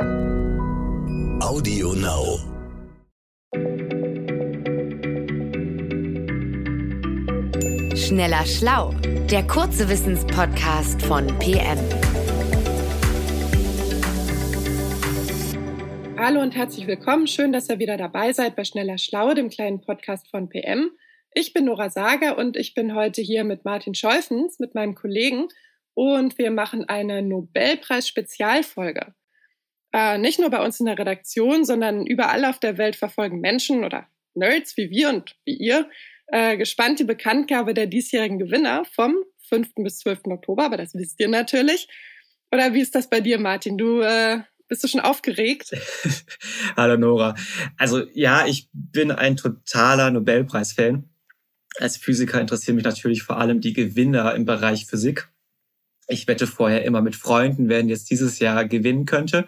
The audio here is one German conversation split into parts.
Audio Now. Schneller Schlau, der kurze Wissenspodcast von PM. Hallo und herzlich willkommen. Schön, dass ihr wieder dabei seid bei Schneller Schlau, dem kleinen Podcast von PM. Ich bin Nora Sager und ich bin heute hier mit Martin Scholfens, mit meinem Kollegen, und wir machen eine Nobelpreis-Spezialfolge. Äh, nicht nur bei uns in der Redaktion, sondern überall auf der Welt verfolgen Menschen oder Nerds wie wir und wie ihr äh, gespannt die Bekanntgabe der diesjährigen Gewinner vom 5. bis 12. Oktober, aber das wisst ihr natürlich. Oder wie ist das bei dir, Martin? Du äh, bist du schon aufgeregt? Hallo Nora. Also ja, ich bin ein totaler Nobelpreis-Fan. Als Physiker interessieren mich natürlich vor allem die Gewinner im Bereich Physik ich wette vorher immer mit Freunden, wer jetzt dieses Jahr gewinnen könnte.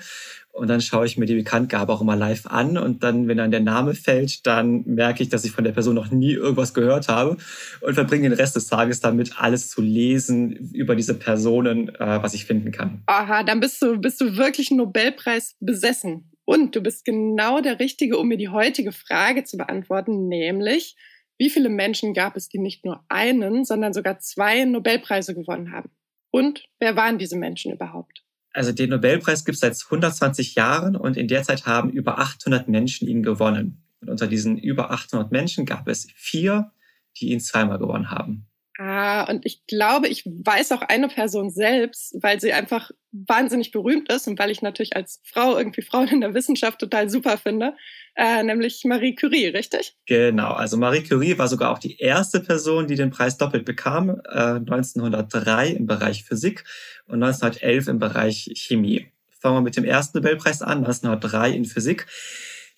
Und dann schaue ich mir die Bekanntgabe auch immer live an. Und dann, wenn dann der Name fällt, dann merke ich, dass ich von der Person noch nie irgendwas gehört habe und verbringe den Rest des Tages damit, alles zu lesen über diese Personen, äh, was ich finden kann. Aha, dann bist du, bist du wirklich Nobelpreis besessen. Und du bist genau der Richtige, um mir die heutige Frage zu beantworten, nämlich, wie viele Menschen gab es, die nicht nur einen, sondern sogar zwei Nobelpreise gewonnen haben? Und wer waren diese Menschen überhaupt? Also den Nobelpreis gibt es seit 120 Jahren und in der Zeit haben über 800 Menschen ihn gewonnen. Und unter diesen über 800 Menschen gab es vier, die ihn zweimal gewonnen haben. Ah, und ich glaube, ich weiß auch eine Person selbst, weil sie einfach wahnsinnig berühmt ist und weil ich natürlich als Frau irgendwie Frauen in der Wissenschaft total super finde, äh, nämlich Marie Curie, richtig? Genau, also Marie Curie war sogar auch die erste Person, die den Preis doppelt bekam, äh, 1903 im Bereich Physik und 1911 im Bereich Chemie. Fangen wir mit dem ersten Nobelpreis an, 1903 in Physik.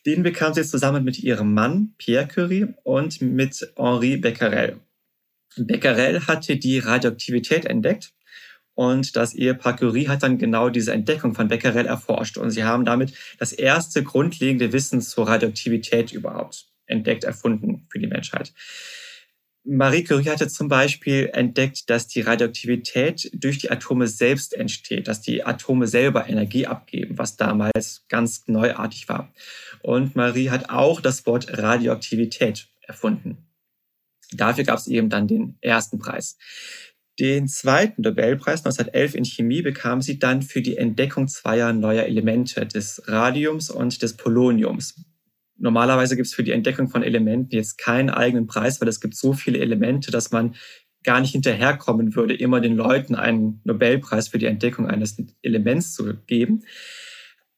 Den bekam sie zusammen mit ihrem Mann Pierre Curie und mit Henri Becquerel. Becquerel hatte die Radioaktivität entdeckt und das Ehepaar Curie hat dann genau diese Entdeckung von Becquerel erforscht. Und sie haben damit das erste grundlegende Wissen zur Radioaktivität überhaupt entdeckt, erfunden für die Menschheit. Marie Curie hatte zum Beispiel entdeckt, dass die Radioaktivität durch die Atome selbst entsteht, dass die Atome selber Energie abgeben, was damals ganz neuartig war. Und Marie hat auch das Wort Radioaktivität erfunden. Dafür gab es eben dann den ersten Preis. Den zweiten Nobelpreis 1911 in Chemie bekam sie dann für die Entdeckung zweier neuer Elemente, des Radiums und des Poloniums. Normalerweise gibt es für die Entdeckung von Elementen jetzt keinen eigenen Preis, weil es gibt so viele Elemente, dass man gar nicht hinterherkommen würde, immer den Leuten einen Nobelpreis für die Entdeckung eines Elements zu geben.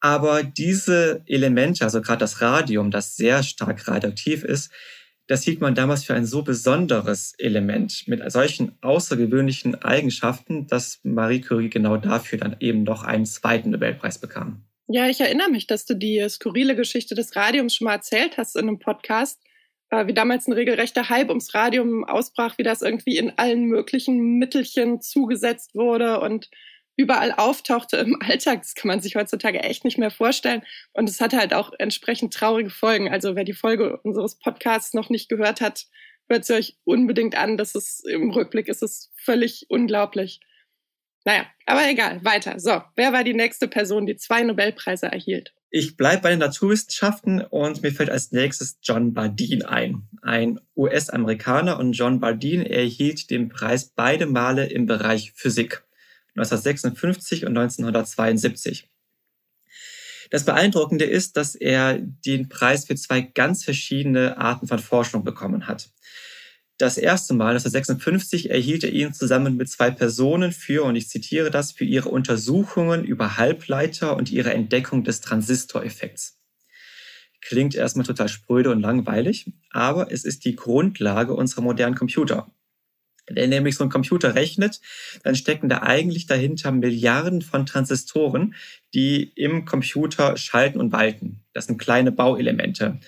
Aber diese Elemente, also gerade das Radium, das sehr stark radioaktiv ist, das hielt man damals für ein so besonderes Element mit solchen außergewöhnlichen Eigenschaften, dass Marie Curie genau dafür dann eben noch einen zweiten Nobelpreis bekam. Ja, ich erinnere mich, dass du die skurrile Geschichte des Radiums schon mal erzählt hast in einem Podcast, äh, wie damals ein regelrechter Hype ums Radium ausbrach, wie das irgendwie in allen möglichen Mittelchen zugesetzt wurde und überall auftauchte im Alltag. Das kann man sich heutzutage echt nicht mehr vorstellen. Und es hatte halt auch entsprechend traurige Folgen. Also wer die Folge unseres Podcasts noch nicht gehört hat, hört sie euch unbedingt an. Das ist im Rückblick ist es völlig unglaublich. Naja, aber egal, weiter. So, wer war die nächste Person, die zwei Nobelpreise erhielt? Ich bleibe bei den Naturwissenschaften und mir fällt als nächstes John Bardeen ein. Ein US-Amerikaner und John Bardeen erhielt den Preis beide Male im Bereich Physik. 1956 und 1972. Das Beeindruckende ist, dass er den Preis für zwei ganz verschiedene Arten von Forschung bekommen hat. Das erste Mal, 1956, erhielt er ihn zusammen mit zwei Personen für, und ich zitiere das, für ihre Untersuchungen über Halbleiter und ihre Entdeckung des Transistoreffekts. Klingt erstmal total spröde und langweilig, aber es ist die Grundlage unserer modernen Computer. Wenn nämlich so ein Computer rechnet, dann stecken da eigentlich dahinter Milliarden von Transistoren, die im Computer schalten und walten. Das sind kleine Bauelemente.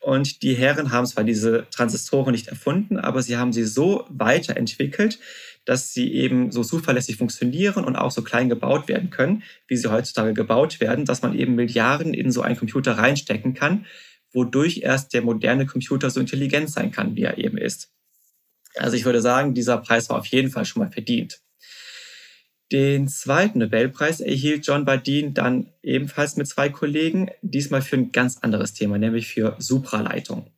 Und die Herren haben zwar diese Transistoren nicht erfunden, aber sie haben sie so weiterentwickelt, dass sie eben so zuverlässig funktionieren und auch so klein gebaut werden können, wie sie heutzutage gebaut werden, dass man eben Milliarden in so einen Computer reinstecken kann, wodurch erst der moderne Computer so intelligent sein kann, wie er eben ist. Also ich würde sagen, dieser Preis war auf jeden Fall schon mal verdient. Den zweiten Nobelpreis erhielt John Bardeen dann ebenfalls mit zwei Kollegen, diesmal für ein ganz anderes Thema, nämlich für Supraleitung.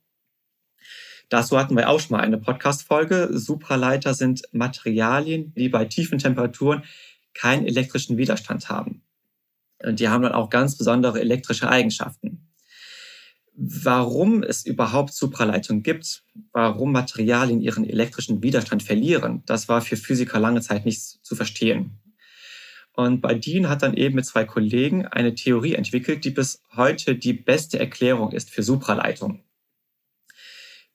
Dazu hatten wir auch schon mal eine Podcast-Folge. Supraleiter sind Materialien, die bei tiefen Temperaturen keinen elektrischen Widerstand haben. Und die haben dann auch ganz besondere elektrische Eigenschaften. Warum es überhaupt Supraleitungen gibt, warum Materialien ihren elektrischen Widerstand verlieren, das war für Physiker lange Zeit nicht zu verstehen. Und Bardeen hat dann eben mit zwei Kollegen eine Theorie entwickelt, die bis heute die beste Erklärung ist für Supraleitung.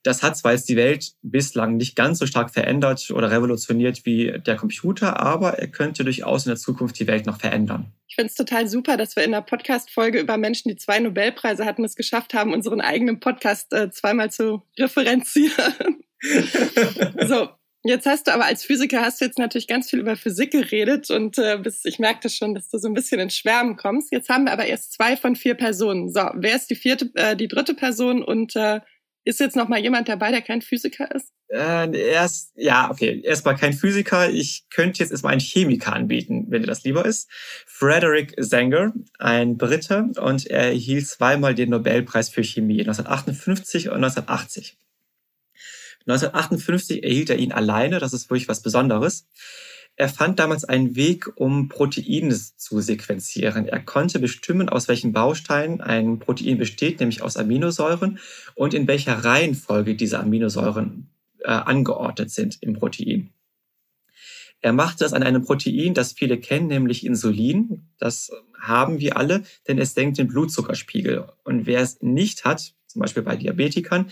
Das hat zwar jetzt die Welt bislang nicht ganz so stark verändert oder revolutioniert wie der Computer, aber er könnte durchaus in der Zukunft die Welt noch verändern. Ich finde es total super, dass wir in der Podcast-Folge über Menschen, die zwei Nobelpreise hatten, es geschafft haben, unseren eigenen Podcast äh, zweimal zu referenzieren. so, Jetzt hast du aber als Physiker hast du jetzt natürlich ganz viel über Physik geredet und äh, bis, ich merkte schon, dass du so ein bisschen in Schwärmen kommst. Jetzt haben wir aber erst zwei von vier Personen. So, wer ist die vierte, äh, die dritte Person und äh, ist jetzt noch mal jemand dabei, der kein Physiker ist? Äh, erst, ja, okay, erstmal kein Physiker. Ich könnte jetzt erstmal einen Chemiker anbieten, wenn dir das lieber ist. Frederick Sanger, ein Brite, und er erhielt zweimal den Nobelpreis für Chemie, 1958 und 1980. 1958 erhielt er ihn alleine, das ist wirklich was Besonderes. Er fand damals einen Weg, um Proteine zu sequenzieren. Er konnte bestimmen, aus welchen Bausteinen ein Protein besteht, nämlich aus Aminosäuren, und in welcher Reihenfolge diese Aminosäuren äh, angeordnet sind im Protein. Er machte das an einem Protein, das viele kennen, nämlich Insulin. Das haben wir alle, denn es senkt den Blutzuckerspiegel. Und wer es nicht hat, zum Beispiel bei Diabetikern,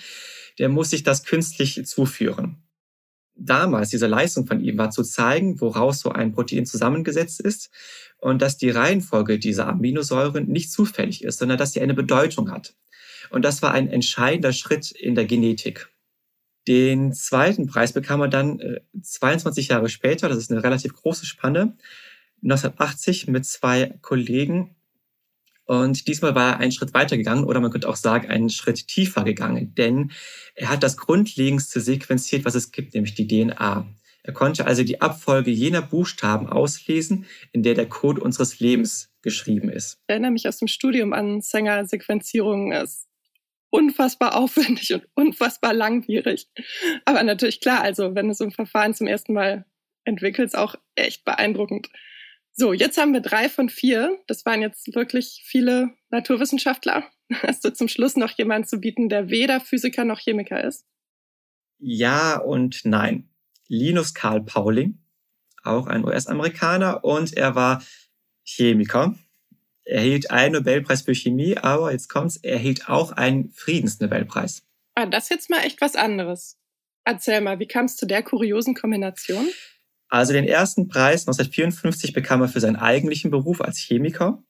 der muss sich das künstlich zuführen damals diese Leistung von ihm war zu zeigen, woraus so ein Protein zusammengesetzt ist und dass die Reihenfolge dieser Aminosäuren nicht zufällig ist, sondern dass sie eine Bedeutung hat. Und das war ein entscheidender Schritt in der Genetik. Den zweiten Preis bekam er dann 22 äh, Jahre später, das ist eine relativ große Spanne, 1980 mit zwei Kollegen und diesmal war er einen Schritt weiter gegangen oder man könnte auch sagen, einen Schritt tiefer gegangen, denn er hat das Grundlegendste sequenziert, was es gibt, nämlich die DNA. Er konnte also die Abfolge jener Buchstaben auslesen, in der der Code unseres Lebens geschrieben ist. Ich erinnere mich aus dem Studium an Sänger-Sequenzierung. Es ist unfassbar aufwendig und unfassbar langwierig. Aber natürlich klar, also wenn du so ein Verfahren zum ersten Mal entwickelst, auch echt beeindruckend. So, jetzt haben wir drei von vier. Das waren jetzt wirklich viele Naturwissenschaftler. Hast du zum Schluss noch jemanden zu bieten, der weder Physiker noch Chemiker ist? Ja und nein. Linus Karl Pauling, auch ein US-Amerikaner, und er war Chemiker. Er erhielt einen Nobelpreis für Chemie, aber jetzt kommt's, er erhielt auch einen Friedensnobelpreis. Ah, das ist jetzt mal echt was anderes. Erzähl mal, wie kam es zu der kuriosen Kombination? Also den ersten Preis 1954 bekam er für seinen eigentlichen Beruf als Chemiker.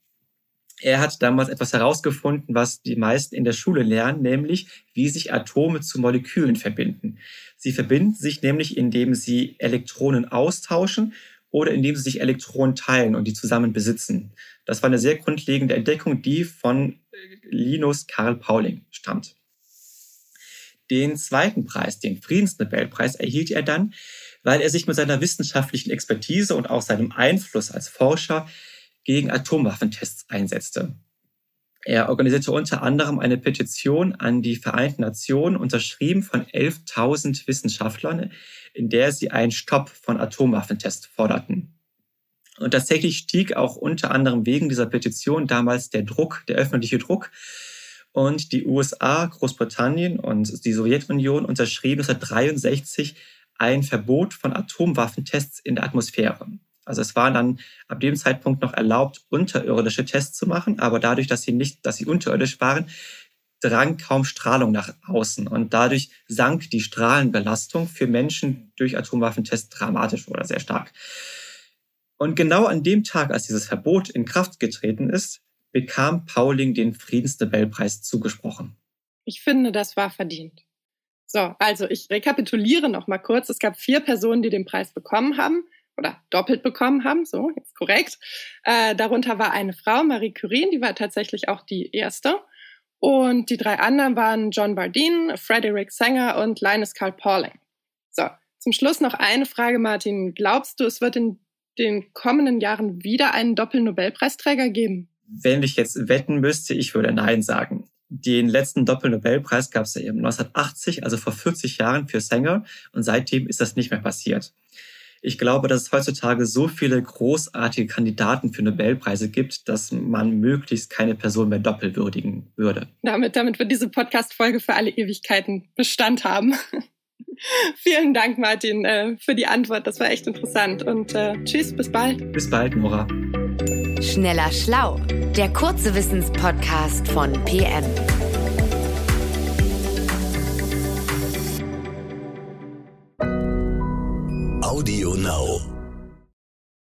Er hat damals etwas herausgefunden, was die meisten in der Schule lernen, nämlich wie sich Atome zu Molekülen verbinden. Sie verbinden sich nämlich, indem sie Elektronen austauschen oder indem sie sich Elektronen teilen und die zusammen besitzen. Das war eine sehr grundlegende Entdeckung, die von Linus Karl Pauling stammt. Den zweiten Preis, den Friedensnobelpreis, erhielt er dann, weil er sich mit seiner wissenschaftlichen Expertise und auch seinem Einfluss als Forscher gegen Atomwaffentests einsetzte. Er organisierte unter anderem eine Petition an die Vereinten Nationen, unterschrieben von 11.000 Wissenschaftlern, in der sie einen Stopp von Atomwaffentests forderten. Und tatsächlich stieg auch unter anderem wegen dieser Petition damals der Druck, der öffentliche Druck. Und die USA, Großbritannien und die Sowjetunion unterschrieben 1963 ein Verbot von Atomwaffentests in der Atmosphäre. Also es war dann ab dem Zeitpunkt noch erlaubt, unterirdische Tests zu machen, aber dadurch, dass sie nicht, dass sie unterirdisch waren, drang kaum Strahlung nach außen und dadurch sank die Strahlenbelastung für Menschen durch Atomwaffentests dramatisch oder sehr stark. Und genau an dem Tag, als dieses Verbot in Kraft getreten ist, bekam Pauling den Friedensnobelpreis zugesprochen. Ich finde, das war verdient. So, also ich rekapituliere noch mal kurz. Es gab vier Personen, die den Preis bekommen haben oder doppelt bekommen haben, so, jetzt korrekt. Äh, darunter war eine Frau, Marie Curie, die war tatsächlich auch die erste. Und die drei anderen waren John Bardeen, Frederick Sanger und Linus Carl Pauling. So, zum Schluss noch eine Frage, Martin. Glaubst du, es wird in den kommenden Jahren wieder einen Doppel-Nobelpreisträger geben? Wenn ich jetzt wetten müsste, ich würde Nein sagen. Den letzten Doppel-Nobelpreis gab es ja eben 1980, also vor 40 Jahren für Sänger. Und seitdem ist das nicht mehr passiert. Ich glaube, dass es heutzutage so viele großartige Kandidaten für Nobelpreise gibt, dass man möglichst keine Person mehr doppelwürdigen würde. Damit, damit wird diese Podcast-Folge für alle Ewigkeiten Bestand haben. Vielen Dank, Martin, äh, für die Antwort. Das war echt interessant. Und äh, tschüss, bis bald. Bis bald, Nora. Schneller Schlau, der kurze Wissenspodcast von PM. Audio Now.